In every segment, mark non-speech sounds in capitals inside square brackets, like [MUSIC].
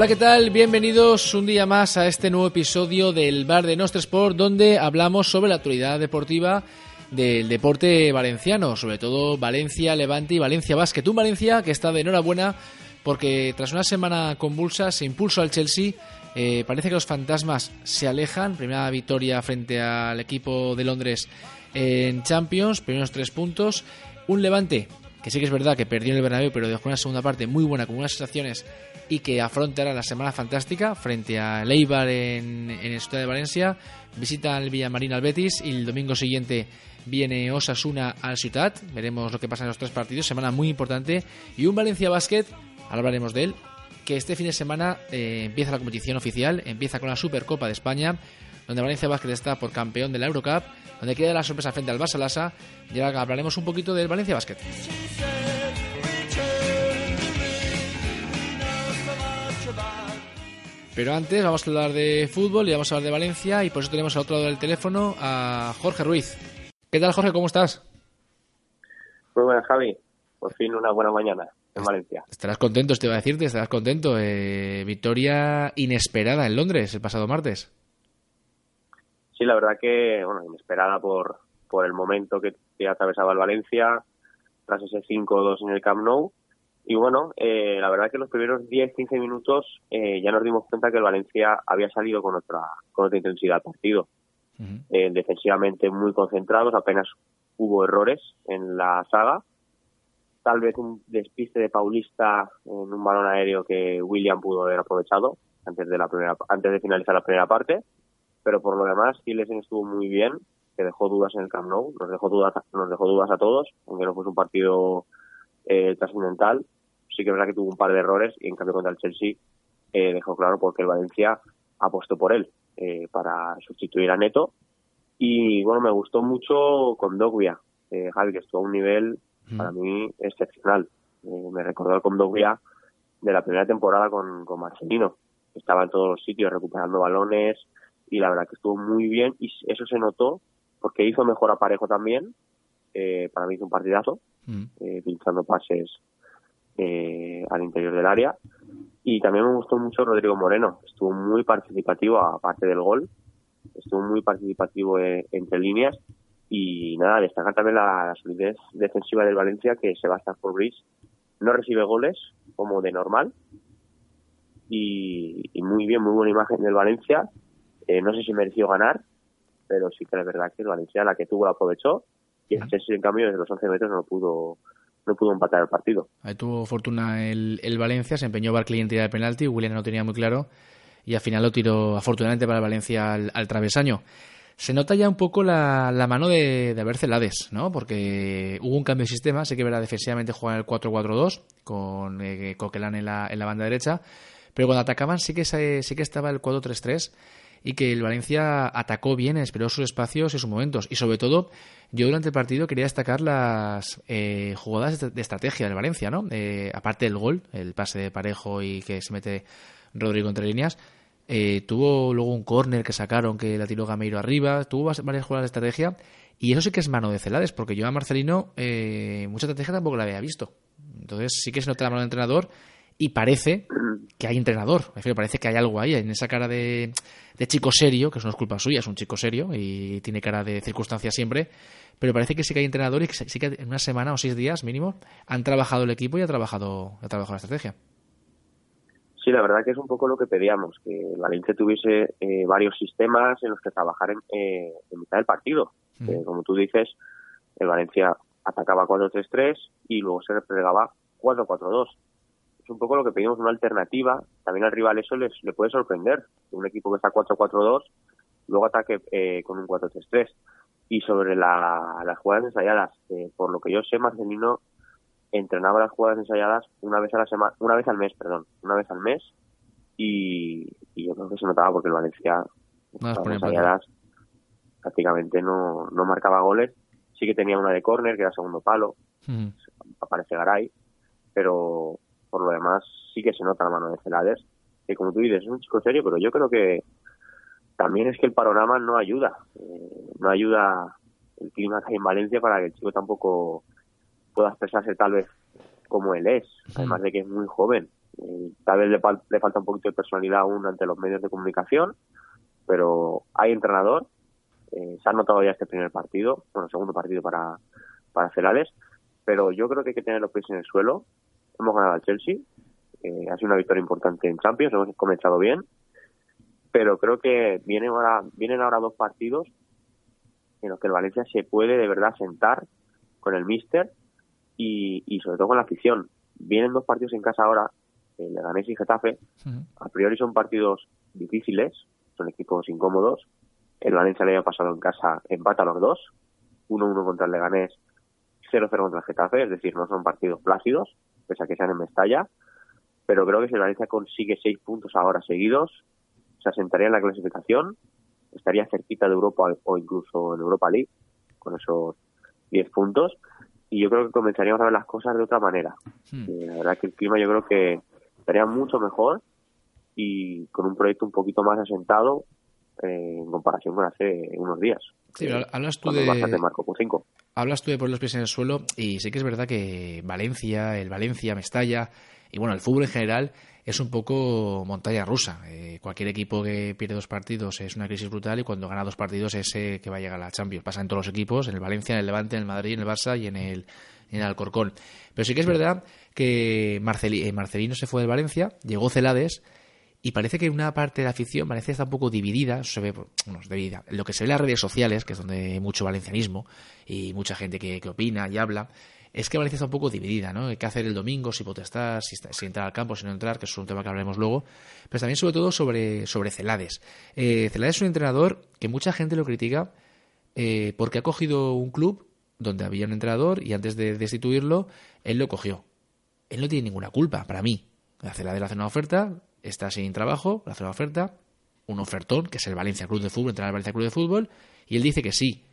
Hola, ¿qué tal? Bienvenidos un día más a este nuevo episodio del Bar de Nostre Sport, donde hablamos sobre la actualidad deportiva del deporte valenciano, sobre todo Valencia, Levante y Valencia Basket. Un Valencia que está de enhorabuena porque tras una semana convulsa se impulsó al Chelsea. Eh, parece que los fantasmas se alejan. Primera victoria frente al equipo de Londres en Champions, primeros tres puntos. Un Levante que sí que es verdad que perdió en el Bernabéu, pero dejó una segunda parte muy buena, con unas sensaciones y que afrontará la semana fantástica frente a Leibar en, en el Ciudad de Valencia. Visita el Villamarín al Betis y el domingo siguiente viene Osasuna al Ciutat. Veremos lo que pasa en los tres partidos. Semana muy importante. Y un Valencia Basket, ahora hablaremos de él, que este fin de semana eh, empieza la competición oficial, empieza con la Supercopa de España, donde Valencia Basket está por campeón de la Eurocup, donde queda la sorpresa frente al Barça Lassa. Y ahora hablaremos un poquito del Valencia Basket. Pero antes vamos a hablar de fútbol y vamos a hablar de Valencia y por eso tenemos al otro lado del teléfono a Jorge Ruiz. ¿Qué tal Jorge? ¿Cómo estás? Muy buenas Javi. Por fin una buena mañana en Valencia. Estarás contento, te iba a decirte, estarás contento. Eh, victoria inesperada en Londres el pasado martes. Sí, la verdad que, bueno, inesperada por, por el momento que, que atravesaba el Valencia tras ese 5-2 en el Camp Nou y bueno, eh, la verdad que los primeros 10-15 minutos eh, ya nos dimos cuenta que el Valencia había salido con otra, con otra intensidad al partido. eh, defensivamente muy concentrados, apenas hubo errores en la saga. Tal vez un despiste de Paulista en un balón aéreo que William pudo haber aprovechado antes de la primera, antes de finalizar la primera parte. Pero por lo demás, Silesen estuvo muy bien, que dejó dudas en el Camp Nou, nos dejó dudas, nos dejó dudas a todos, aunque no fuese un partido eh, trascendental sí que es verdad que tuvo un par de errores y en cambio contra el Chelsea eh, dejó claro porque el Valencia apostó por él eh, para sustituir a Neto y bueno me gustó mucho con Dogbia eh, Javi que estuvo a un nivel mm. para mí excepcional eh, me recordó al Condogbia de la primera temporada con, con Marcelino estaba en todos los sitios recuperando balones y la verdad que estuvo muy bien y eso se notó porque hizo mejor aparejo también eh, para mí hizo un partidazo mm. pinchando pases eh, al interior del área. Y también me gustó mucho Rodrigo Moreno, estuvo muy participativo aparte del gol, estuvo muy participativo eh, entre líneas. Y nada, destacar también la, la, solidez defensiva del Valencia que Sebastián Forbris no recibe goles como de normal. Y, y, muy bien, muy buena imagen del Valencia. Eh, no sé si mereció ganar, pero sí que es verdad que el Valencia la que tuvo la aprovechó. Y el Chelsea en cambio desde los 11 metros no pudo no pudo empatar el partido. Ahí tuvo fortuna el, el Valencia, se empeñó Barclay en tirar el penalti, William no tenía muy claro y al final lo tiró afortunadamente para el Valencia al, al travesaño. Se nota ya un poco la, la mano de, de Celades, ¿no? Porque hubo un cambio de sistema, sé que verá defensivamente jugar el 4-4-2 con eh, Coquelán en la, en la banda derecha, pero cuando atacaban sí que, sí que estaba el 4-3-3 y que el Valencia atacó bien, esperó sus espacios y sus momentos. Y sobre todo, yo durante el partido quería destacar las eh, jugadas de estrategia del Valencia, ¿no? Eh, aparte del gol, el pase de parejo y que se mete Rodrigo entre líneas. Eh, tuvo luego un córner que sacaron que la tiró Gameiro arriba, tuvo varias jugadas de estrategia y eso sí que es mano de Celades, porque yo a Marcelino eh, mucha estrategia tampoco la había visto. Entonces sí que se nota la mano del entrenador y parece que hay entrenador. Me refiero, parece que hay algo ahí, en esa cara de, de, chico serio, que eso no es culpa suya, es un chico serio y tiene cara de circunstancia siempre, pero parece que sí que hay entrenador y que sí que en una semana o seis días mínimo han trabajado el equipo y ha trabajado, ha trabajado la estrategia. Sí, la verdad que es un poco lo que pedíamos, que Valencia tuviese eh, varios sistemas en los que trabajar en, eh, en mitad del partido. Mm. Eh, como tú dices, el Valencia atacaba 4-3-3 y luego se replegaba 4-4-2 un poco lo que pedimos, una alternativa. También al rival eso les, le puede sorprender. Un equipo que está 4-4-2, luego ataque eh, con un 4-3-3. Y sobre la, las jugadas ensayadas, eh, por lo que yo sé, Marcelino entrenaba las jugadas ensayadas una vez a la semana, una vez al mes, perdón, una vez al mes. Y, y yo creo que se notaba porque el Valencia, no, las ensayadas, prácticamente no, no marcaba goles. Sí que tenía una de córner, que era segundo palo. Mm. Aparece Garay. Pero, por lo demás sí que se nota la mano de Celades, que como tú dices es un chico serio, pero yo creo que también es que el panorama no ayuda, eh, no ayuda el clima que hay en Valencia para que el chico tampoco pueda expresarse tal vez como él es, además de que es muy joven, tal vez le, falta un poquito de personalidad aún ante los medios de comunicación, pero hay entrenador. se ha notado ya este primer partido, bueno, segundo partido para, para Celades, pero yo creo que hay que tener los pies en el suelo. Hemos ganado al Chelsea, ha sido una victoria importante en Champions, hemos comenzado bien, pero creo que vienen ahora, vienen ahora dos partidos en los que el Valencia se puede de verdad sentar con el míster y, y sobre todo con la afición. Vienen dos partidos en casa ahora, el Leganés y Getafe. A priori son partidos difíciles, son equipos incómodos. El Valencia le ha pasado en casa, empata a los dos, 1-1 contra el Leganés, 0-0 contra el Getafe, es decir, no son partidos plácidos, pese a que sean en Mestalla. Pero creo que si el Valencia consigue seis puntos ahora seguidos, se asentaría en la clasificación, estaría cerquita de Europa o incluso en Europa League, con esos 10 puntos, y yo creo que comenzaríamos a ver las cosas de otra manera. Hmm. Eh, la verdad que el clima yo creo que estaría mucho mejor y con un proyecto un poquito más asentado eh, en comparación con hace unos días. Sí, hablas tú de... Marco por cinco. Hablas tú de poner los pies en el suelo y sí que es verdad que Valencia, el Valencia, Mestalla y bueno, el fútbol en general es un poco montaña rusa. Eh, cualquier equipo que pierde dos partidos es una crisis brutal y cuando gana dos partidos es eh, que va a llegar a la Champions. Pasa en todos los equipos, en el Valencia, en el Levante, en el Madrid, en el Barça y en el, en el Alcorcón. Pero sí que es verdad que eh, Marcelino se fue del Valencia, llegó Celades y parece que una parte de la afición parece está un poco dividida, se ve, bueno, dividida. Lo que se ve en las redes sociales, que es donde hay mucho valencianismo y mucha gente que, que opina y habla, es que Valencia está un poco dividida, ¿no? ¿Qué hacer el domingo? Si potestar, si, si entrar al campo, si no entrar, que es un tema que hablaremos luego. Pero también, sobre todo, sobre, sobre Celades. Eh, Celades es un entrenador que mucha gente lo critica eh, porque ha cogido un club donde había un entrenador y antes de destituirlo, él lo cogió. Él no tiene ninguna culpa, para mí. Celades le hace una oferta, está sin trabajo, le hace una oferta, un ofertón, que es el Valencia Club de Fútbol, entrenar al Valencia Club de Fútbol, y él dice que sí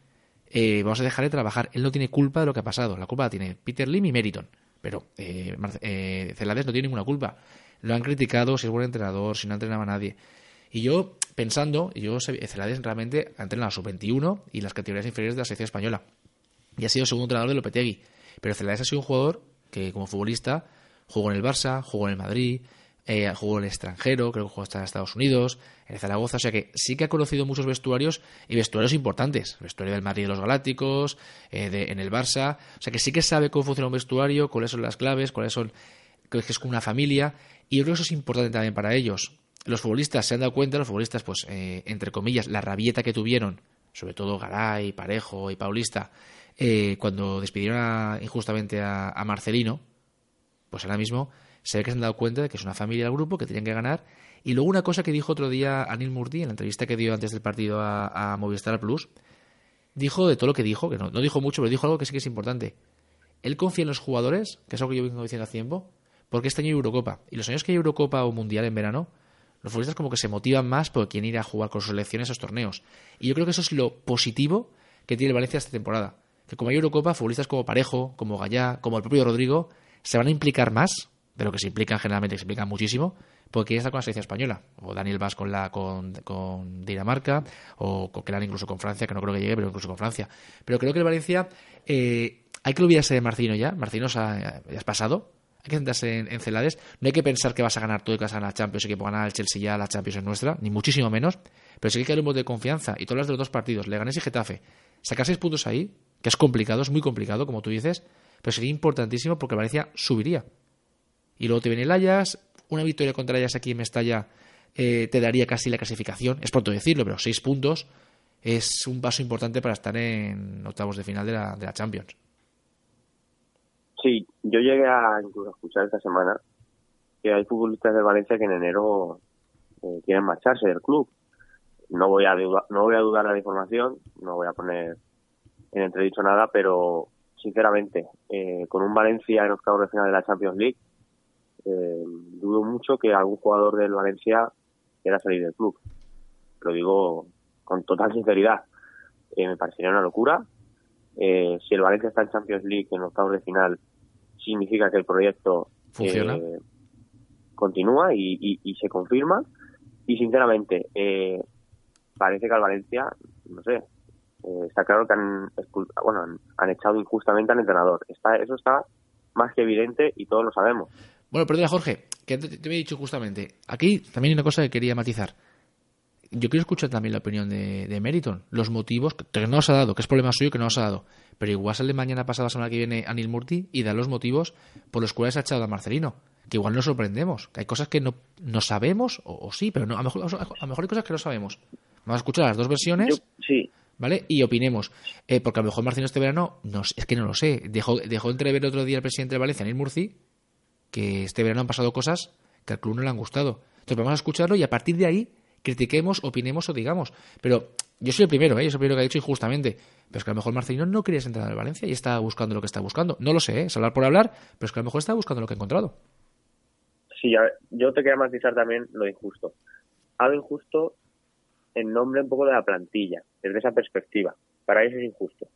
eh, vamos a dejarle trabajar. Él no tiene culpa de lo que ha pasado. La culpa la tiene Peter Lim y Meriton. Pero eh, eh, Celades no tiene ninguna culpa. Lo han criticado si es buen entrenador, si no entrenaba a nadie. Y yo, pensando, yo Celades realmente ha entrenado a sub-21 y las categorías inferiores de la selección española. Y ha sido segundo entrenador de Lopetegui. Pero Celades ha sido un jugador que, como futbolista, jugó en el Barça, jugó en el Madrid, eh, jugó en el extranjero, creo que jugó hasta en Estados Unidos, en Zaragoza, o sea que sí que ha conocido muchos vestuarios y vestuarios importantes, el vestuario del Madrid de los Galácticos, eh, de, en el Barça, o sea que sí que sabe cómo funciona un vestuario, cuáles son las claves, cuáles son, que es como una familia, y creo que eso es importante también para ellos. Los futbolistas se han dado cuenta, los futbolistas, pues, eh, entre comillas, la rabieta que tuvieron, sobre todo Garay, Parejo y Paulista, eh, cuando despidieron injustamente a, a Marcelino, pues ahora mismo se ve que se han dado cuenta de que es una familia del grupo, que tenían que ganar. Y luego una cosa que dijo otro día Anil Murti en la entrevista que dio antes del partido a, Movistar Plus, dijo de todo lo que dijo, que no, no, dijo mucho, pero dijo algo que sí que es importante. Él confía en los jugadores, que es algo que yo vengo diciendo hace tiempo, porque este año hay Eurocopa. Y los años que hay Eurocopa o Mundial en verano, los futbolistas como que se motivan más por quieren ir a jugar con sus selecciones a esos torneos. Y yo creo que eso es lo positivo que tiene el Valencia esta temporada. Que como hay Eurocopa, futbolistas como Parejo, como Gallá, como el propio Rodrigo, se van a implicar más de lo que se implican generalmente, que se implican muchísimo, porque quiere estar con la selección española. O Daniel Vaz con, la, con, con Dinamarca, o Coquelin incluso con Francia, que no creo que llegue, pero incluso con Francia. Pero creo que el Valencia, eh, hay que olvidarse de Marcino ya. Marcino ya has pasado. Hay que sentarse en, Celades. No hay que pensar que vas a ganar todo y que vas a la Champions y que ganar el Chelsea ya la Champions es nuestra, ni muchísimo menos. Pero sí que hay un modo de confianza. Y todas las de los dos partidos, Leganés y Getafe, sacar seis puntos ahí, que es complicado, es muy complicado, como tú dices, pero sería importantísimo porque Valencia subiría. Y luego te viene el Ajax, una victoria contra Ajax aquí en Mestalla eh, te daría casi la clasificación, es pronto decirlo, pero seis puntos es un paso importante para estar en octavos de final de la, de la Champions. Sí, yo llegué a escuchar esta semana que hay futbolistas de Valencia que en enero eh, quieren marcharse del club. No voy a no voy a dudar la información, no voy a poner en entredicho nada, pero sinceramente, eh, con un Valencia en octavos de final de la Champions League, eh, dudo mucho que algún jugador del Valencia quiera salir del club. Lo digo con total sinceridad. Eh, me parecería una locura. Eh, si el Valencia está en Champions League en octavos de final, significa que el proyecto eh, continúa y, se confirma. Y sinceramente, parece que al Valencia, no sé, está claro que han, bueno, han, echado injustamente al entrenador. Está, eso está más que evidente y todos lo sabemos. Bueno, perdona, Jorge, que te, te, he dicho justamente. Aquí también hay una cosa que quería matizar. Yo quiero escuchar también la opinión de, de Meriton. Los motivos que no os ha dado, que es problema suyo que no os ha dado. Pero igual sale mañana pasada, semana que viene, Anil Murti y da los motivos por los cuales ha echado a Marcelino. Que igual nos sorprendemos. Que hay cosas que no, no sabemos, o, o sí, pero no, a, lo mejor, a mejor hay cosas que no sabemos. Vamos a escuchar las dos versiones. Yo, sí. ¿Vale? Y opinemos. Eh, porque a lo mejor Marcelino este verano, no, es que no lo sé. Dejó, dejó entrever otro día el presidente de Valencia, Anil Murci, que este verano han pasado cosas que al club no le han gustado. Entonces vamos a escucharlo y a partir de ahí critiquemos, opinemos o digamos. Pero yo soy el primero, ¿eh? yo soy el primero que ha dicho injustamente. Pero es que a lo mejor Marcelino no quería sentar al Valencia y está buscando lo que está buscando. No lo sé, ¿eh? es hablar por hablar, pero es que a lo mejor está buscando lo que ha encontrado. Sí, a ver, yo te quería matizar también lo injusto. Algo injusto en nombre un poco de la plantilla, desde esa perspectiva. Para ellos es injusto.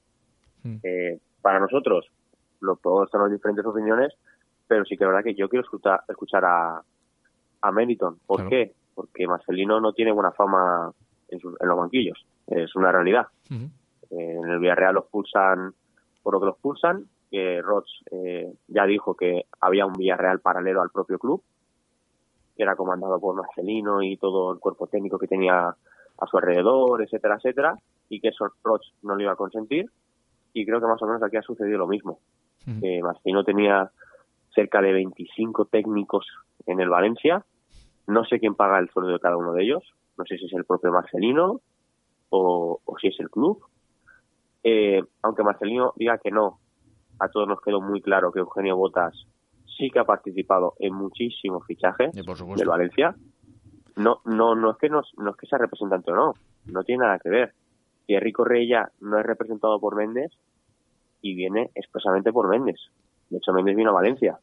Mm. Eh, para nosotros, lo podemos tener diferentes opiniones, pero sí que es verdad que yo quiero escuchar, escuchar a, a Meriton. ¿Por claro. qué? Porque Marcelino no tiene buena fama en, su, en los banquillos. Es una realidad. Uh -huh. eh, en el Villarreal los pulsan por lo que los pulsan. Eh, Roch eh, ya dijo que había un Villarreal paralelo al propio club, que era comandado por Marcelino y todo el cuerpo técnico que tenía a su alrededor, etcétera, etcétera, y que eso Roch no lo iba a consentir. Y creo que más o menos aquí ha sucedido lo mismo. Uh -huh. Marcelino tenía cerca de 25 técnicos en el Valencia. No sé quién paga el sueldo de cada uno de ellos. No sé si es el propio Marcelino o, o si es el club. Eh, aunque Marcelino diga que no, a todos nos quedó muy claro que Eugenio Botas sí que ha participado en muchísimos fichajes del Valencia. No, no, no es que no, no es que sea representante o no, no tiene nada que ver. Thierry Correia no es representado por Méndez y viene expresamente por Méndez. De hecho, Méndez vino a Valencia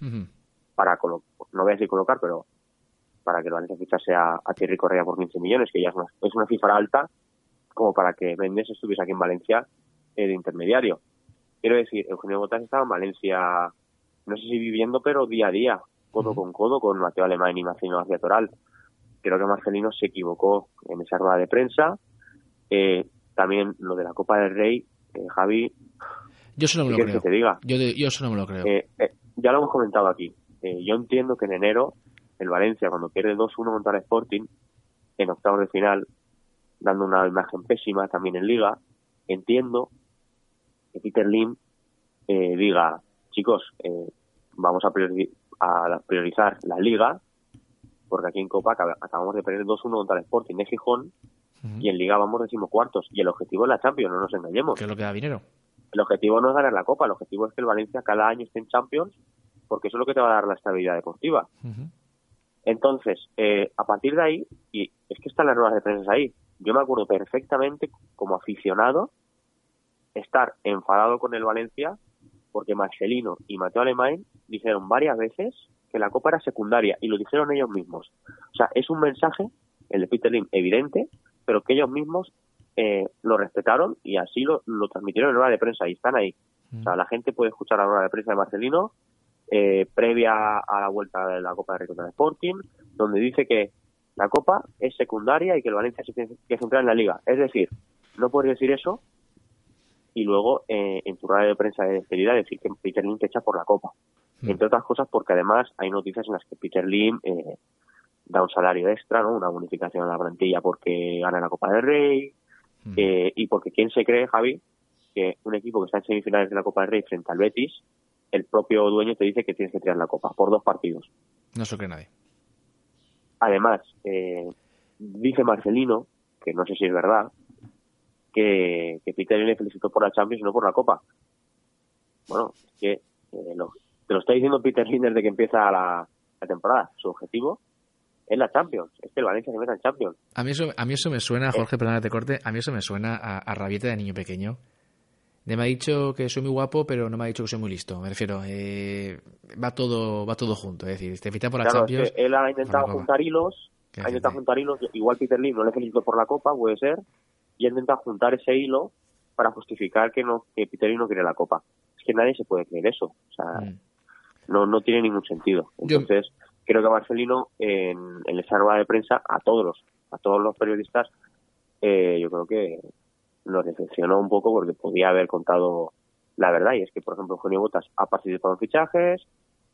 uh -huh. para no voy a decir colocar, pero para que el Valencia fichase a, a Thierry Correa por 15 millones, que ya es una, es una cifra alta como para que Méndez estuviese aquí en Valencia de intermediario. Quiero decir, Eugenio Botas estaba en Valencia, no sé si viviendo, pero día a día, codo uh -huh. con codo, con Mateo Alemán y Marcelino García Toral. Creo que Marcelino se equivocó en esa rueda de prensa. Eh, también lo de la Copa del Rey, eh, Javi. Yo eso no me lo creo. Que te diga? Yo, yo eso no me lo creo. Eh, ya lo hemos comentado aquí. yo entiendo que en enero el Valencia, cuando pierde 2-1 contra el Sporting, en octavos de final, dando una imagen pésima también en Liga, entiendo que Peter Lim eh, diga, chicos, eh, vamos a, priori a, priorizar la Liga, porque aquí en Copa acabamos de perder 2-1 contra el Sporting de Gijón, uh -huh. y en Liga vamos decimocuartos, y el objetivo es la Champions, no nos engañemos. ¿Qué es lo que da dinero? El objetivo no es ganar la Copa, el objetivo es que el Valencia cada año esté en Champions, porque eso es lo que te va a dar la estabilidad deportiva. Uh -huh. Entonces, eh, a partir de ahí, y es que están las ruedas de prensa ahí, yo me acuerdo perfectamente como aficionado estar enfadado con el Valencia porque Marcelino y Mateo Alemán dijeron varias veces que la Copa era secundaria y lo dijeron ellos mismos. O sea, es un mensaje, el de Peter Lim, evidente, pero que ellos mismos eh, lo respetaron y así lo, lo transmitieron en rueda de prensa y están ahí. Mm. O sea, la gente puede escuchar la rueda de prensa de Marcelino eh, previa a la vuelta de la Copa de Rey Sporting, donde dice que la Copa es secundaria y que el Valencia se tiene que centrar en la Liga. Es decir, no puedes decir eso y luego eh, en tu rueda de prensa de despedida decir que Peter Lim te echa por la Copa. Mm. Entre otras cosas porque además hay noticias en las que Peter Lim eh, da un salario extra, ¿no? una bonificación a la plantilla porque gana la Copa del Rey mm. eh, y porque quién se cree, Javi, que un equipo que está en semifinales de la Copa del Rey frente al Betis el propio dueño te dice que tienes que tirar la copa por dos partidos. No se cree nadie. Además, eh, dice Marcelino, que no sé si es verdad, que, que Peter le felicitó por la Champions y no por la Copa. Bueno, es que eh, lo, te lo está diciendo Peter Lin desde que empieza la, la, temporada. Su objetivo es la Champions. Es que el Valencia se meta en Champions. A mí eso, a mí eso me suena, Jorge, eh. perdona te corte, a mí eso me suena a, a rabieta de niño pequeño de me ha dicho que soy muy guapo, pero no me ha dicho que soy muy listo. Me refiero, eh, va todo va todo junto. Es decir, te ficha por la claro, Champions. Es que él ha intentado juntar hilos, ha intentado juntar hilos. Igual Peter Lim no le felicito por la Copa, puede ser, y ha intentado juntar ese hilo para justificar que no que Peter Lim no quiere la Copa. Es que nadie se puede creer eso. O sea, mm. no no tiene ningún sentido. Entonces, Yo... creo que Marcelino, en, en esa rueda de prensa, a todos los, a todos los periodistas, eh, yo creo que nos decepcionó un poco porque podía haber contado la verdad y es que por ejemplo Eugenio Botas ha participado en fichajes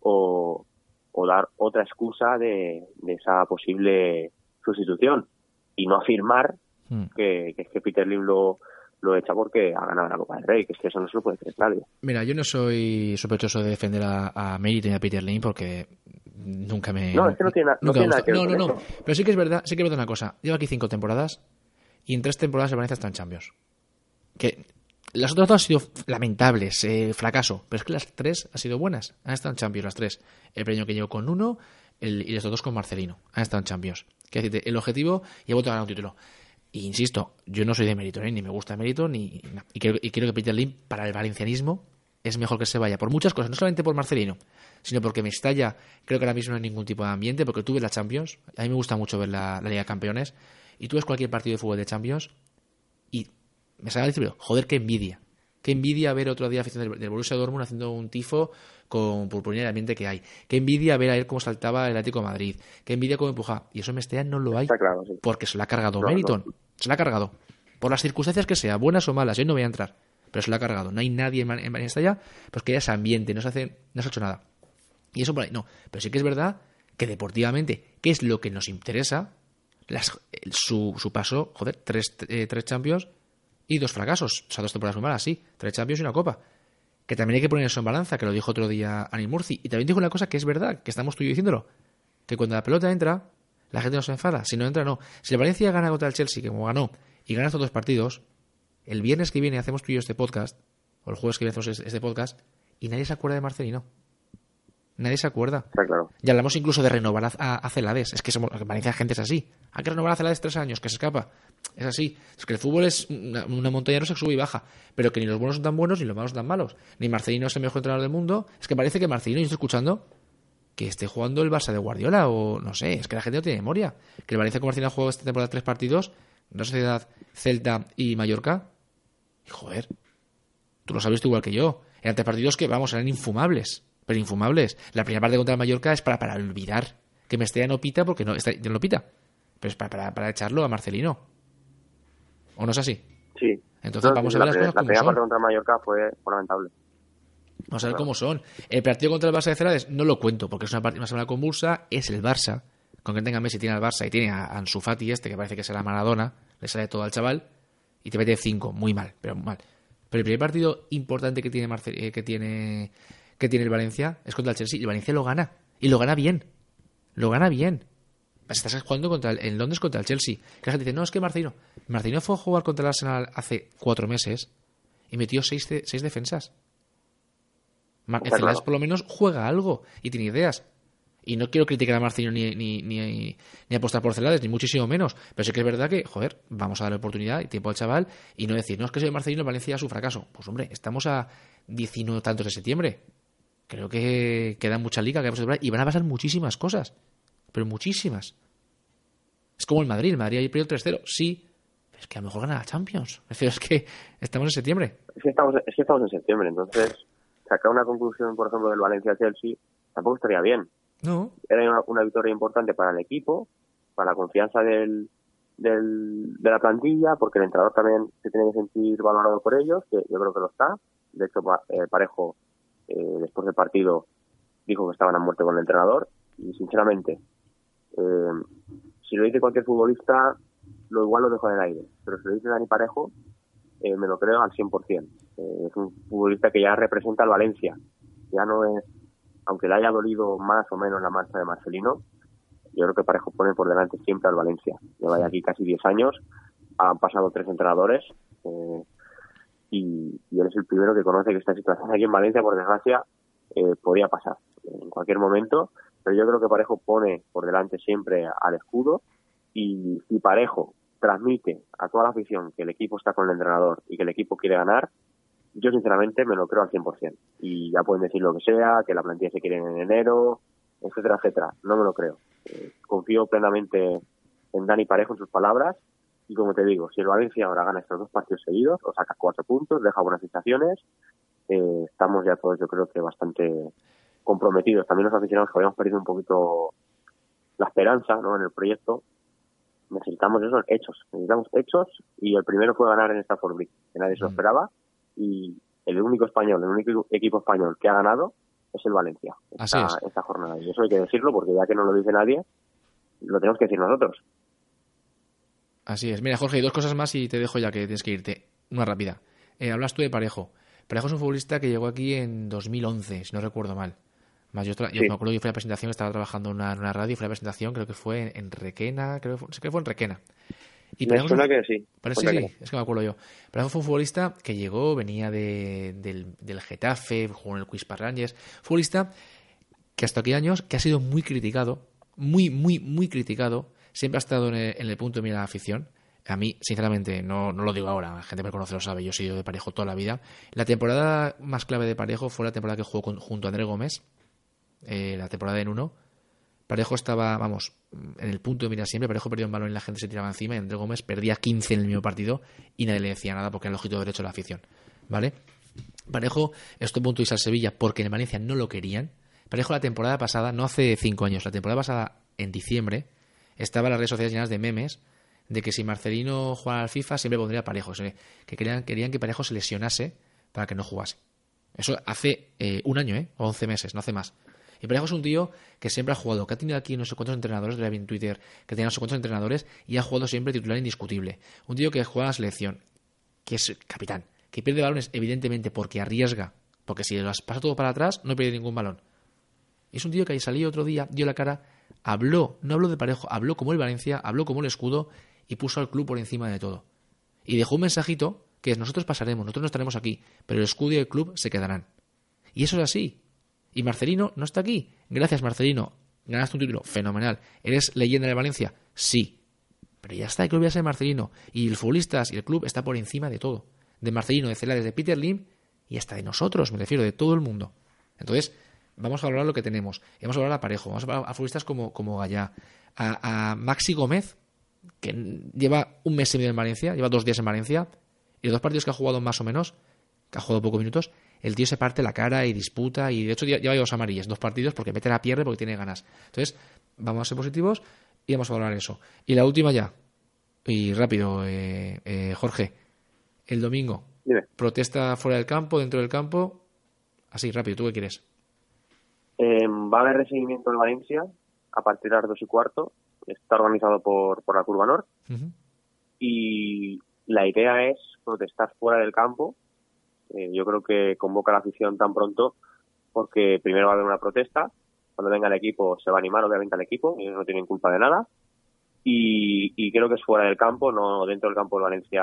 o, o dar otra excusa de, de esa posible sustitución y no afirmar hmm. que, que, es que Peter Lim lo, lo echa porque ha ganado la Copa del Rey, que es que eso no se lo puede creer nadie. Mira, yo no soy sospechoso de defender a, a y a Peter Lim porque nunca me... No, es que no tiene, no tiene nada que ver No, no, no, pero sí que es verdad, sí que es verdad una cosa. Llevo aquí cinco temporadas y en tres temporadas el Valencia está en Champions. Que las otras dos han sido lamentables, eh, fracaso, pero es que las tres han sido buenas. Han estado en Champions las tres. El premio que llevo con uno el, y los dos con Marcelino. Han estado en Champions. Quiero decirte, el objetivo y he vuelto a ganar un título. Y insisto, yo no soy de mérito, ¿eh? ni me gusta el mérito, ni, y, creo, y que Peter Lim, para el valencianismo, es mejor que se vaya. Por muchas cosas, no solamente por Marcelino, sino porque me estalla, creo que ahora mismo no hay ningún tipo de ambiente, porque tú ves la Champions, a mí me gusta mucho ver la, Liga de Campeones, y tú ves cualquier partido de fútbol de Champions, y me sale el joder, qué envidia. Qué envidia ver otro día afición del, Borussia Dortmund haciendo un tifo con purpurina el ambiente que hay. Qué envidia ver a él cómo saltaba el Atlético de Madrid. Qué envidia cómo empujaba. Y eso en Mestalla no lo hay. Porque se lo ha cargado Meriton. Se lo ha cargado. Por las circunstancias que sea, buenas o malas, yo no voy a entrar. Pero se lo ha cargado. No hay nadie en, en Mestalla pues que haya ese ambiente. No se, hace, no se ha hecho nada. Y eso por ahí. No. Pero sí que es verdad que deportivamente, ¿qué es lo que nos interesa? su, su paso, joder, tres, eh, tres Champions y dos fracasos. O sea, dos temporadas muy malas, sí. Tres Champions y una Copa. Que también hay que poner eso en balanza, que lo dijo otro día Ani Murci. Y también dijo una cosa que es verdad, que estamos tú y yo diciéndolo. Que cuando la pelota entra, la gente no se enfada. Si no entra, no. Si el Valencia gana contra el Chelsea, como ganó, y gana estos dos partidos, el viernes que viene hacemos tú y yo este podcast, o el jueves que viene hacemos este podcast, y nadie se acuerda de Marcelino. Nadie se acuerda. Está claro. Y hablamos incluso de renovar a, Celades. Es que somos, Valencia gente es así. Hay que renovar a Celades tres años, que se escapa. Es así. Es que el fútbol es una, montaña rusa que sube y baja. Pero que ni los buenos son tan buenos ni los malos son tan malos. Ni Marcelino es el mejor entrenador del mundo. Es que parece que Marcelino, yo estoy escuchando, que esté jugando el Barça de Guardiola o no sé. Es que la gente no tiene memoria. Que el Valencia con Marcelino ha jugado esta temporada tres partidos. La Sociedad, Celta y Mallorca. Y joder. Tú lo sabes tú igual que yo. Eran tres partidos que, vamos, eran infumables pero infumables. La primera parte contra el Mallorca es para, para olvidar que Mestalla no pita porque no, está, no pita. Pero es para, para, echarlo a Marcelino. ¿O no es así? Sí. Entonces vamos a ver las cosas La primera parte contra el Mallorca fue lamentable. Vamos a ver cómo son. El partido contra el Barça de Celades no lo cuento porque es una, una semana convulsa. Es el Barça. Con que tenga Messi tiene al Barça y tiene a Ansu Fati este que parece que es la Maradona. Le sale todo al chaval. Y te mete cinco. Muy mal, pero mal. Pero el primer partido importante que tiene, Marce eh, que tiene que tiene el Valencia es contra el Chelsea. Y el Valencia lo gana. Y lo gana bien. Lo gana bien. Estás jugando contra en Londres contra el Chelsea. Que la gente dice, no, es que Marcelino. Marcelino fue a jugar contra el Arsenal hace cuatro meses y metió seis, seis defensas. Mar por lo menos juega algo y tiene ideas. Y no quiero criticar a Marcelino ni, ni, ni, ni apostar por Celades, ni muchísimo menos. Pero sí que es verdad que, joder, vamos a darle oportunidad y tiempo al chaval y no decir, no es que soy Marcelino, Valencia su fracaso. Pues hombre, estamos a 19 tantos de septiembre creo que queda mucha liga que y van a pasar muchísimas cosas, pero muchísimas. Es como el Madrid, el Madrid ha perdido 3-0, sí, pero es que a lo mejor gana la Champions. [LAUGHS] Es decir, es que estamos en septiembre. Es que estamos, es que estamos en septiembre, entonces sacar una conclusión, por ejemplo, del Valencia-Chelsea tampoco estaría bien. No. Era una, victoria importante para el equipo, para la confianza del, del, de la plantilla, porque el entrenador también se tiene que sentir valorado por ellos, que yo creo que lo está. De hecho, eh, Parejo eh, después del partido dijo que estaban a muerte con el entrenador y sinceramente eh, si lo dice cualquier futbolista lo igual lo dejo en el aire. Pero si lo dice Dani Parejo eh, me lo creo al 100% es un futbolista que ya representa al Valencia. Ya no es aunque le haya dolido más o menos la marcha de Marcelino yo creo que Parejo pone por delante siempre al Valencia. Lleva aquí casi 10 años han pasado tres entrenadores eh, y, él es el primero que conoce que esta situación aquí en Valencia, por desgracia, eh, podría pasar en cualquier momento, pero yo creo que Parejo pone por delante siempre al escudo y si Parejo transmite a toda la afición que el equipo está con el entrenador y que el equipo quiere ganar, yo sinceramente me lo creo al 100%. Y ya pueden decir lo que sea, que la plantilla se quiere en enero, etcétera, etcétera. No me lo creo. Eh, confío plenamente en Dani Parejo en sus palabras y como te digo, si el Valencia ahora gana estos dos partidos seguidos, o saca cuatro puntos, deja buenas sensaciones, eh, estamos ya todos, yo creo que bastante comprometidos. También los aficionados que habíamos perdido un poquito la esperanza ¿no? en el proyecto, necesitamos esos hechos, necesitamos hechos y el primero fue ganar en esta Bridge, que nadie se lo mm. esperaba y el único español, el único equipo español que ha ganado es el Valencia esta, esta jornada. Y eso hay que decirlo porque ya que no lo dice nadie, lo tenemos que decir nosotros. Así es. Mira, Jorge, hay dos cosas más y te dejo ya que tienes que irte. Una rápida. Eh, hablas tú de Parejo. Parejo es un futbolista que llegó aquí en 2011, si no recuerdo mal. Más yo, yo me acuerdo que fue la presentación, estaba trabajando en una, radio, fue la presentación, creo que fue en, Requena, creo que fue, que fue en Requena. Y me suena que sí. Parece sí, sí, es que me acuerdo yo. Pero fue un futbolista que llegó, venía de, del, del Getafe, jugó en el Quispa Rangers. Futbolista que hasta aquí años, que ha sido muy criticado, muy, muy, muy criticado. Siempre ha estado en el, punto de mira de la afición. A mí, sinceramente, no, no lo digo ahora, la gente me conoce lo sabe, yo he sido de Parejo toda la vida. La temporada más clave de Parejo fue la temporada que jugó junto a André Gómez, eh, la temporada en uno. Parejo estaba, vamos, en el punto de mira siempre. Parejo perdió un balón y la gente se tiraba encima. Y André Gómez perdía 15 en el mismo partido y nadie le decía nada porque era el ojito derecho de la afición. ¿Vale? Parejo estuvo punto de irse Sevilla porque en Valencia no lo querían. Parejo la temporada pasada, no hace cinco años, la temporada pasada, en diciembre, estaba las redes sociales llenas de memes de que si Marcelino jugara al FIFA siempre pondría Parejo. que querían, querían que Parejo se lesionase para que no jugase. Eso hace eh, un año, ¿eh? O 11 meses, no hace más. Y Parejo es un tío que siempre ha jugado, que ha tenido aquí no sé cuántos entrenadores, de en Twitter, que tiene no sé cuántos entrenadores y ha jugado siempre titular indiscutible. Un tío que juega a la selección, que es capitán, que pierde balones evidentemente porque arriesga, porque si las pasa todo para atrás no pierde ningún balón. Es un tío que ahí salió otro día, dio la cara, habló, no habló de Parejo, habló como el Valencia, habló como el escudo y puso al club por encima de todo. Y dejó un mensajito que es nosotros pasaremos, nosotros no estaremos aquí, pero el escudo y el club se quedarán. Y eso es así. Y Marcelino no está aquí. Gracias, Marcelino. Ganaste un título. Fenomenal. ¿Eres leyenda de Valencia? Sí. Pero ya está, el club ya ser Marcelino. Y el futbolistas y el club está por encima de todo. De Marcelino, de Celades, de Peter Lim y hasta de nosotros, me refiero, de todo el mundo. Entonces, vamos a valorar lo que tenemos. Y vamos a hablar a Parejo, vamos a hablar a futbolistas como, como Gallá, a, a, Maxi Gómez, que lleva un mes y medio en Valencia, lleva dos días en Valencia, y los dos partidos que ha jugado más o menos, que ha jugado pocos minutos, el tío se parte la cara y disputa y de hecho lleva dos amarillas, dos partidos porque mete la pierde porque tiene ganas. Entonces, vamos a ser positivos y vamos a hablar eso. Y la última ya, y rápido, eh, eh, Jorge, el domingo, protesta fuera del campo, dentro del campo, así, rápido, ¿tú qué quieres? Em, va a haber recibimiento en Valencia a partir de las dos y cuarto, está organizado por, por la Curva Norte. Y la idea es protestar fuera del campo. Eh, yo creo que convoca a la afición tan pronto porque primero va a haber una protesta, cuando venga el equipo se va a animar obviamente al equipo, ellos no tienen culpa de nada, y, creo que es fuera del campo, no dentro del campo de Valencia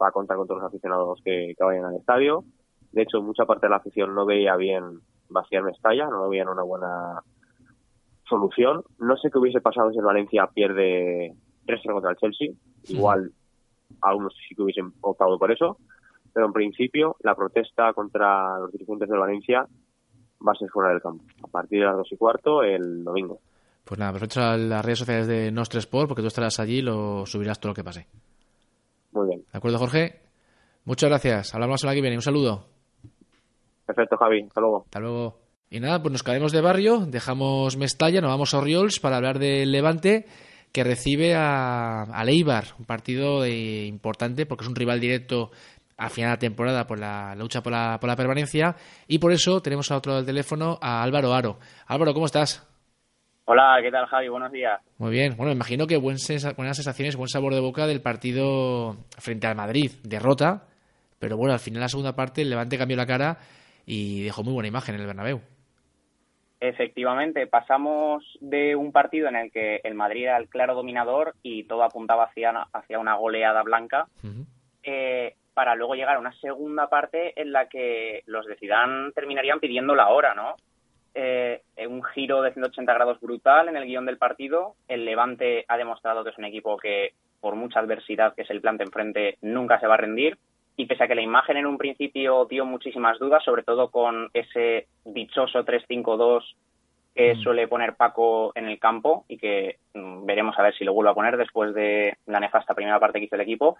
va a contar con todos los aficionados que, vayan al estadio. De hecho, mucha parte de la afición no veía bien vaciar Mestalla, no veían una buena solución. No sé qué hubiese pasado si el Valencia pierde 3-0 contra el Chelsea. Igual algunos sí que hubiesen optado por eso pero en principio la protesta contra los dirigentes de Valencia va a ser fuera del campo, a partir de las dos y cuarto el domingo. Pues nada, a las redes sociales de Nostre Sport porque tú estarás allí y lo subirás todo lo que pase. Muy bien. ¿De acuerdo, Jorge? Muchas gracias. Hablamos la que viene. Un saludo. Perfecto, Javi. Hasta luego. Hasta luego. Y nada, pues nos caemos de barrio, dejamos Mestalla, nos vamos a Oriols para hablar del Levante que recibe a, a Leibar, un partido importante porque es un rival directo al final de la temporada por la lucha por la, por la permanencia y por eso tenemos a otro lado del teléfono a Álvaro Aro. Álvaro, ¿cómo estás? Hola, ¿qué tal Javi? Buenos días. Muy bien, bueno, imagino que buen buenas sensaciones, buen sabor de boca del partido frente al Madrid, derrota, pero bueno, al final la segunda parte el Levante cambió la cara y dejó muy buena imagen en el Bernabéu. Efectivamente, pasamos de un partido en el que el Madrid era el claro dominador y todo apuntaba hacia, hacia una goleada blanca para luego llegar a una segunda parte en la que los de Zidane terminarían pidiendo la hora, ¿no? Eh, un giro de 180 grados brutal en el guion del partido. El Levante ha demostrado que es un equipo que, por mucha adversidad que se el plante enfrente, nunca se va a rendir. Y pese a que la imagen en un principio dio muchísimas dudas, sobre todo con ese dichoso 3-5-2 que mm. suele poner Paco en el campo y que mm, veremos a ver si lo vuelve a poner después de la nefasta primera parte que hizo el equipo,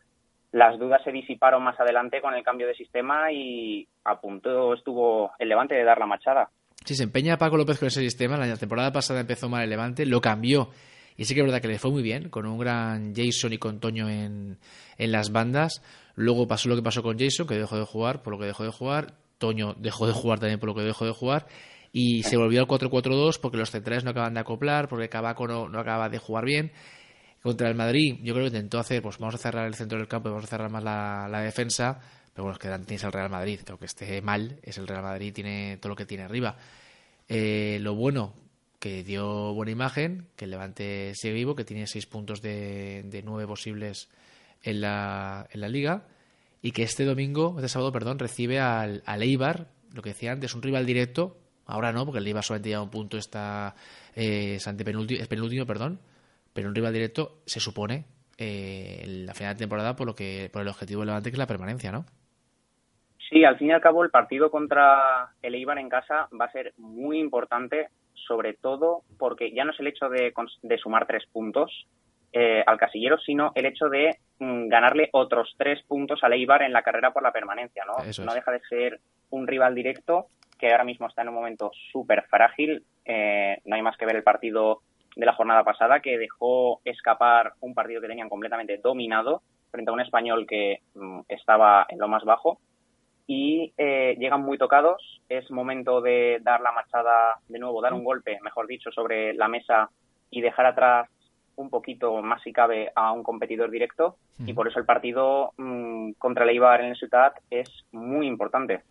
las dudas se disiparon más adelante con el cambio de sistema y a punto estuvo el Levante de dar la machada. Sí, se empeña Paco López con ese sistema. La temporada pasada empezó mal el Levante, lo cambió. Y sí que es verdad que le fue muy bien, con un gran Jason y con Toño en, en las bandas. Luego pasó lo que pasó con Jason, que dejó de jugar por lo que dejó de jugar. Toño dejó de jugar también por lo que dejó de jugar. y se volvió al 4-4-2 porque los centrales no acaban de acoplar, porque Cabaco no, no acaba de jugar bien. Contra el Madrid, yo creo que intentó hacer, pues vamos a cerrar el centro del campo y vamos a cerrar más la, la defensa, pero bueno, es que el Real Madrid, que aunque esté mal, es el Real Madrid, tiene todo lo que tiene arriba. Eh, lo bueno, que dio buena imagen, que el Levante sigue vivo, que tiene seis puntos de, de nueve posibles en la, en la liga, y que este domingo, este sábado, perdón, recibe al, al Eibar, lo que decía antes, un rival directo, ahora no, porque el Eibar solamente lleva un punto, está eh, es, es penúltimo, perdón, pero un rival directo se supone eh, en la final de temporada por lo que por el objetivo del Levante que es la permanencia, ¿no? Sí, al fin y al cabo el partido contra el Eibar en casa va a ser muy importante, sobre todo porque ya no es el hecho de, de sumar tres puntos eh, al casillero, sino el hecho de mm, ganarle otros tres puntos al Eibar en la carrera por la permanencia, ¿no? No deja de ser un rival directo que ahora mismo está en un momento súper frágil. Eh, no hay más que ver el partido de la jornada pasada que dejó escapar un partido que tenían completamente dominado frente a un español que mm, estaba en lo más bajo y eh, llegan muy tocados. Es momento de dar la machada de nuevo, dar un golpe, mejor dicho, sobre la mesa y dejar atrás un poquito más si cabe a un competidor directo y por eso el partido mm, contra el Eibar en el Ciudad es muy importante.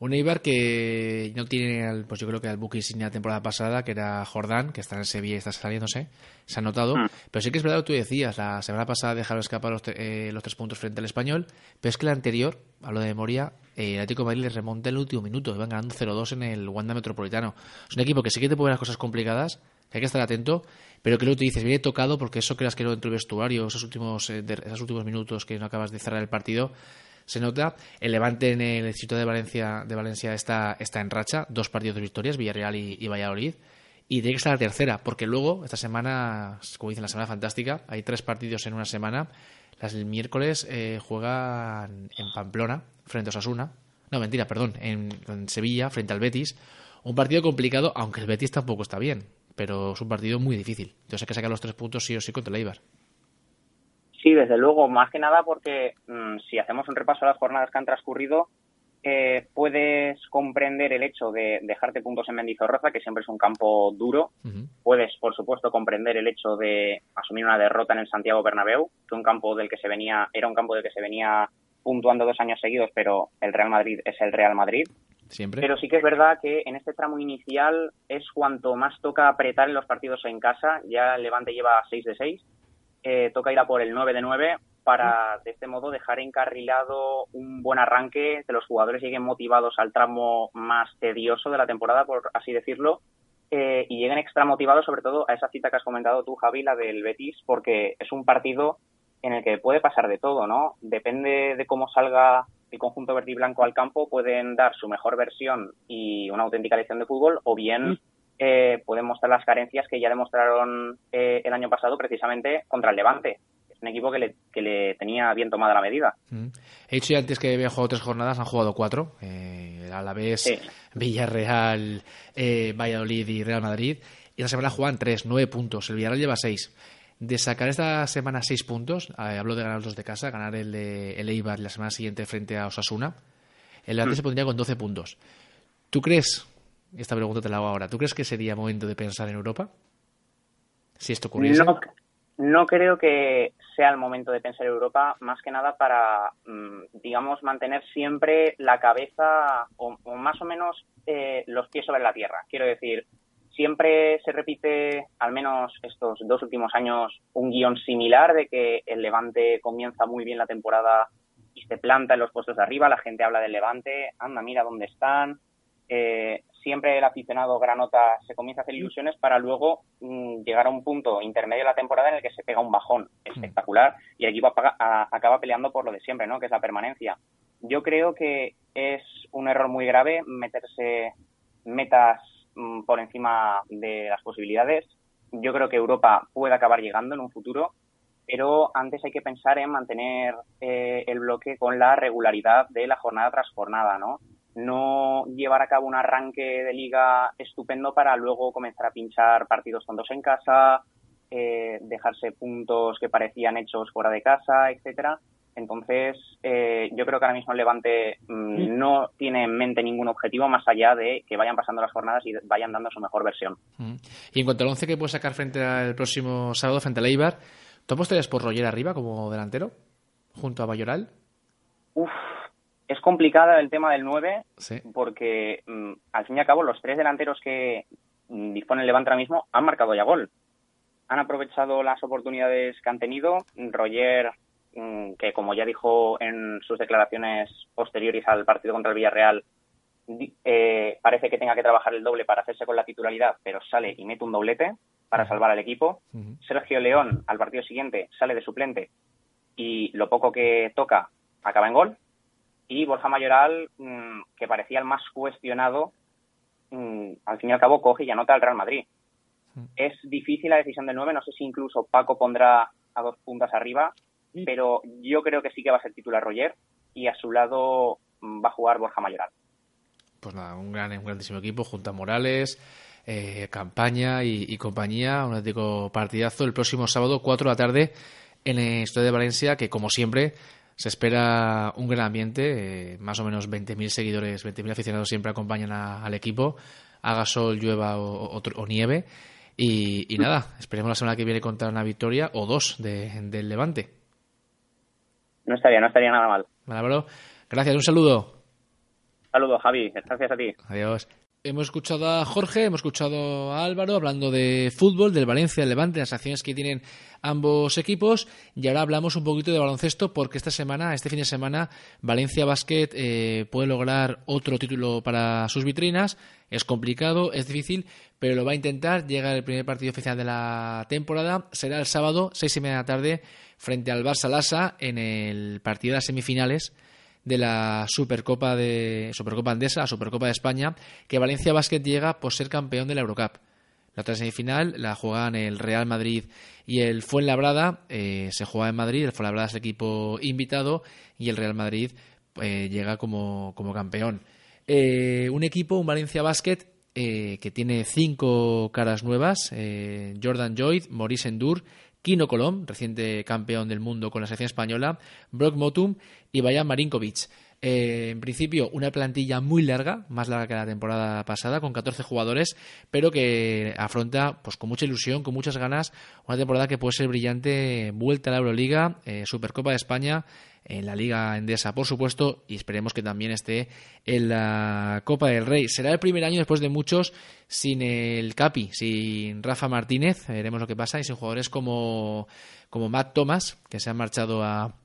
Un Eibar que no tiene, pues yo creo que al buque insignia la temporada pasada, que era Jordán, que está en Sevilla y está saliéndose, se ha notado. Mm. Pero sí que es verdad lo que tú decías, la semana pasada dejaron escapar los, eh, los, tres puntos frente al español, pero es que la anterior, hablo de memoria, eh, el Atlético de Madrid les remonta en el último minuto, iban ganando 0-2 en el Wanda Metropolitano. Es un equipo que sí que te pone las cosas complicadas, hay que estar atento, pero que luego te dices, viene tocado porque eso creas que no dentro del vestuario, esos últimos, eh, esos últimos minutos que no acabas de cerrar el partido, se nota. El Levante en el Distrito de Valencia, de Valencia está, está en racha, dos partidos de victorias, Villarreal y, Valladolid. Y tiene que estar la tercera, porque luego, esta semana, como dicen, la semana fantástica, hay tres partidos en una semana. Las el miércoles eh, juegan en Pamplona, frente a Osasuna. No, mentira, perdón, en, Sevilla, frente al Betis. Un partido complicado, aunque el Betis tampoco está bien, pero es un partido muy difícil. Entonces hay que sacar los tres puntos sí o sí contra el Eibar. Sí, desde luego, más que nada porque mm, si hacemos un repaso a las jornadas que han transcurrido, eh, puedes comprender el hecho de dejarte puntos en Mendizorroza, que siempre es un campo duro. Puedes, por supuesto, comprender el hecho de asumir una derrota en el Santiago Bernabéu, que un campo del que se venía, era un campo del que se venía puntuando dos años seguidos, pero el Real Madrid es el Real Madrid. Siempre. Pero sí que es verdad que en este tramo inicial es cuanto más toca apretar en los partidos en casa. Ya el Levante lleva 6 de 6 eh, toca ir a por el 9 de 9 para de este modo dejar encarrilado un buen arranque, que los jugadores lleguen motivados al tramo más tedioso de la temporada, por así decirlo, eh, y lleguen extra motivados sobre todo a esa cita que has comentado tú, Javi, la del Betis, porque es un partido en el que puede pasar de todo, ¿no? Depende de cómo salga el conjunto verde y blanco al campo, pueden dar su mejor versión y una auténtica lección de fútbol, o bien eh, pueden mostrar las carencias que ya demostraron eh, el año pasado precisamente contra el Levante. Es un equipo que le, que le tenía bien tomada la medida. Mm. He dicho ya antes que había jugado tres jornadas, han jugado cuatro. Eh, a la vez Villarreal, eh, Valladolid y Real Madrid. Y esta semana juegan tres, nueve puntos. El Villarreal lleva seis. De sacar esta semana seis puntos, hablo de ganar los dos de casa, ganar el, de, el Eibar la semana siguiente frente a Osasuna, el Levante mm. se pondría con 12 puntos. ¿Tú crees esta pregunta te la hago ahora. ¿Tú crees que sería momento de pensar en Europa? Si esto ocurriese. No, creo que sea el momento de pensar en Europa, más que nada para, mm, digamos, mantener siempre la cabeza o, más o menos eh, los pies sobre la tierra. Quiero decir, siempre se repite, al menos estos dos últimos años, un guion similar de que el Levante comienza muy bien la temporada y se planta en los puestos de arriba, la gente habla del Levante, anda, mira dónde están, eh, siempre el aficionado granota se comienza a hacer ilusiones para luego mm, llegar a un punto intermedio de la temporada en el que se pega un bajón espectacular y el equipo acaba peleando por lo de siempre, ¿no? Que es la permanencia. Yo creo que es un error muy grave meterse metas por encima de las posibilidades. Yo creo que Europa puede acabar llegando en un futuro, pero antes hay que pensar en mantener eh, el bloque con la regularidad de la jornada tras jornada, ¿no? no llevar a cabo un arranque de liga estupendo para luego comenzar a pinchar partidos tontos en casa, eh, dejarse puntos que parecían hechos fuera de casa, etcétera. Entonces, eh, yo creo que ahora mismo el Levante mm, no tiene en mente ningún objetivo más allá de que vayan pasando las jornadas y vayan dando su mejor versión. Y en cuanto al once que puede sacar frente al próximo sábado, frente al Eibar, ¿tú apostarías por Roger arriba como delantero, junto a Bayoral? Uf, es complicada el tema del 9, porque mm, al fin y al cabo los tres delanteros que mm, dispone el Levante ahora mismo han marcado ya gol. Han aprovechado las oportunidades que han tenido. Roger Mm, que como ya dijo en sus declaraciones posteriores al partido contra el Villarreal, eh, parece que tenga que trabajar el doble para hacerse con la titularidad, pero sale y mete un doblete para salvar al equipo. Sergio León al partido siguiente sale de suplente y lo poco que toca acaba en gol. Y Borja Mayoral, mm, que parecía el más cuestionado, mm, al fin y al cabo coge y anota al Real Madrid. Es difícil la decisión del 9, no sé si incluso Paco pondrá a dos puntas arriba pero yo creo que sí que va a ser titular Roger y a su lado mm, va a jugar Borja Mayoral. Pues nada, un, gran, un grandísimo equipo, junto a Morales, eh, Campaña y, compañía, un auténtico partidazo el próximo sábado, 4 de la tarde, en el Estadio de Valencia, que como siempre se espera un gran ambiente, eh, más o menos 20.000 seguidores, 20.000 aficionados siempre acompañan al equipo, haga sol, llueva o, nieve. Y, nada, esperemos la semana que viene contar una victoria o dos del Levante no estaría, no estaría nada mal. Vale, Gracias, un saludo. Saludo, Javi. Gracias a ti. Adiós. Hemos escuchado a Jorge, hemos escuchado a Álvaro hablando de fútbol, del Valencia, del Levante, las acciones que tienen ambos equipos. Y ahora hablamos un poquito de baloncesto porque esta semana, este fin de semana, Valencia Basket eh, puede lograr otro título para sus vitrinas. Es complicado, es difícil, pero lo va a intentar. Llega el primer partido oficial de la temporada. Será el sábado, seis y media de la tarde, frente al Barça Lassa en el partido de las semifinales de la Supercopa de Supercopa Andesa, la Supercopa de España, que Valencia Basket llega por ser campeón de la Eurocup. La otra semifinal la juegan el Real Madrid y el Fuenlabrada. Eh, se juega en Madrid, el Fuenlabrada es el equipo invitado y el Real Madrid eh, llega como, campeón. Eh, un equipo, un Valencia Basket, que tiene cinco caras nuevas: Jordan Joyd, Maurice Endur, Kino Colom, reciente campeón del mundo con la selección española, Brock Motum y Bayan Marinkovic. Eh, en principio, una plantilla muy larga, más larga que la temporada pasada, con 14 jugadores, pero que afronta pues con mucha ilusión, con muchas ganas, una temporada que puede ser brillante, vuelta a la Euroliga, eh, Supercopa de España, en la Liga Endesa, por supuesto, y esperemos que también esté en la Copa del Rey. Será el primer año después de muchos sin el Capi, sin Rafa Martínez, veremos lo que pasa, y sin jugadores como, como Matt Thomas, que se han marchado a,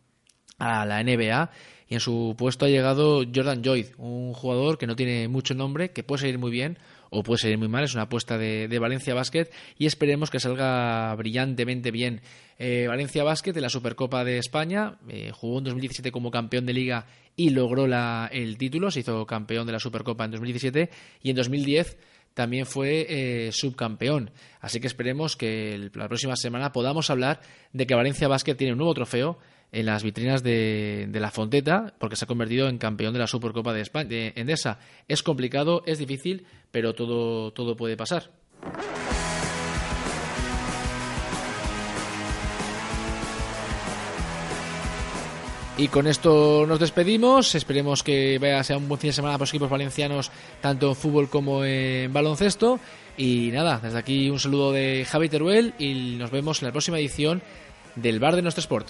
a la NBA y en su puesto ha llegado Jordan Joyd, un jugador que no tiene mucho nombre, que puede salir muy bien o puede salir muy mal, es una apuesta de, Valencia Basket y esperemos que salga brillantemente bien. Eh, Valencia Basket en la Supercopa de España eh, jugó en 2017 como campeón de liga y logró la, el título, se hizo campeón de la Supercopa en 2017 y en 2010 también fue eh, subcampeón. Así que esperemos que la próxima semana podamos hablar de que Valencia Basket tiene un nuevo trofeo en las vitrinas de, la Fonteta porque se ha convertido en campeón de la Supercopa de España de Endesa. Es complicado, es difícil, pero todo, todo puede pasar. Y con esto nos despedimos. Esperemos que vaya a ser un buen fin de semana para los equipos valencianos, tanto en fútbol como en baloncesto. Y nada, desde aquí un saludo de Javi Teruel y nos vemos en la próxima edición del Bar de Nuestro Sport.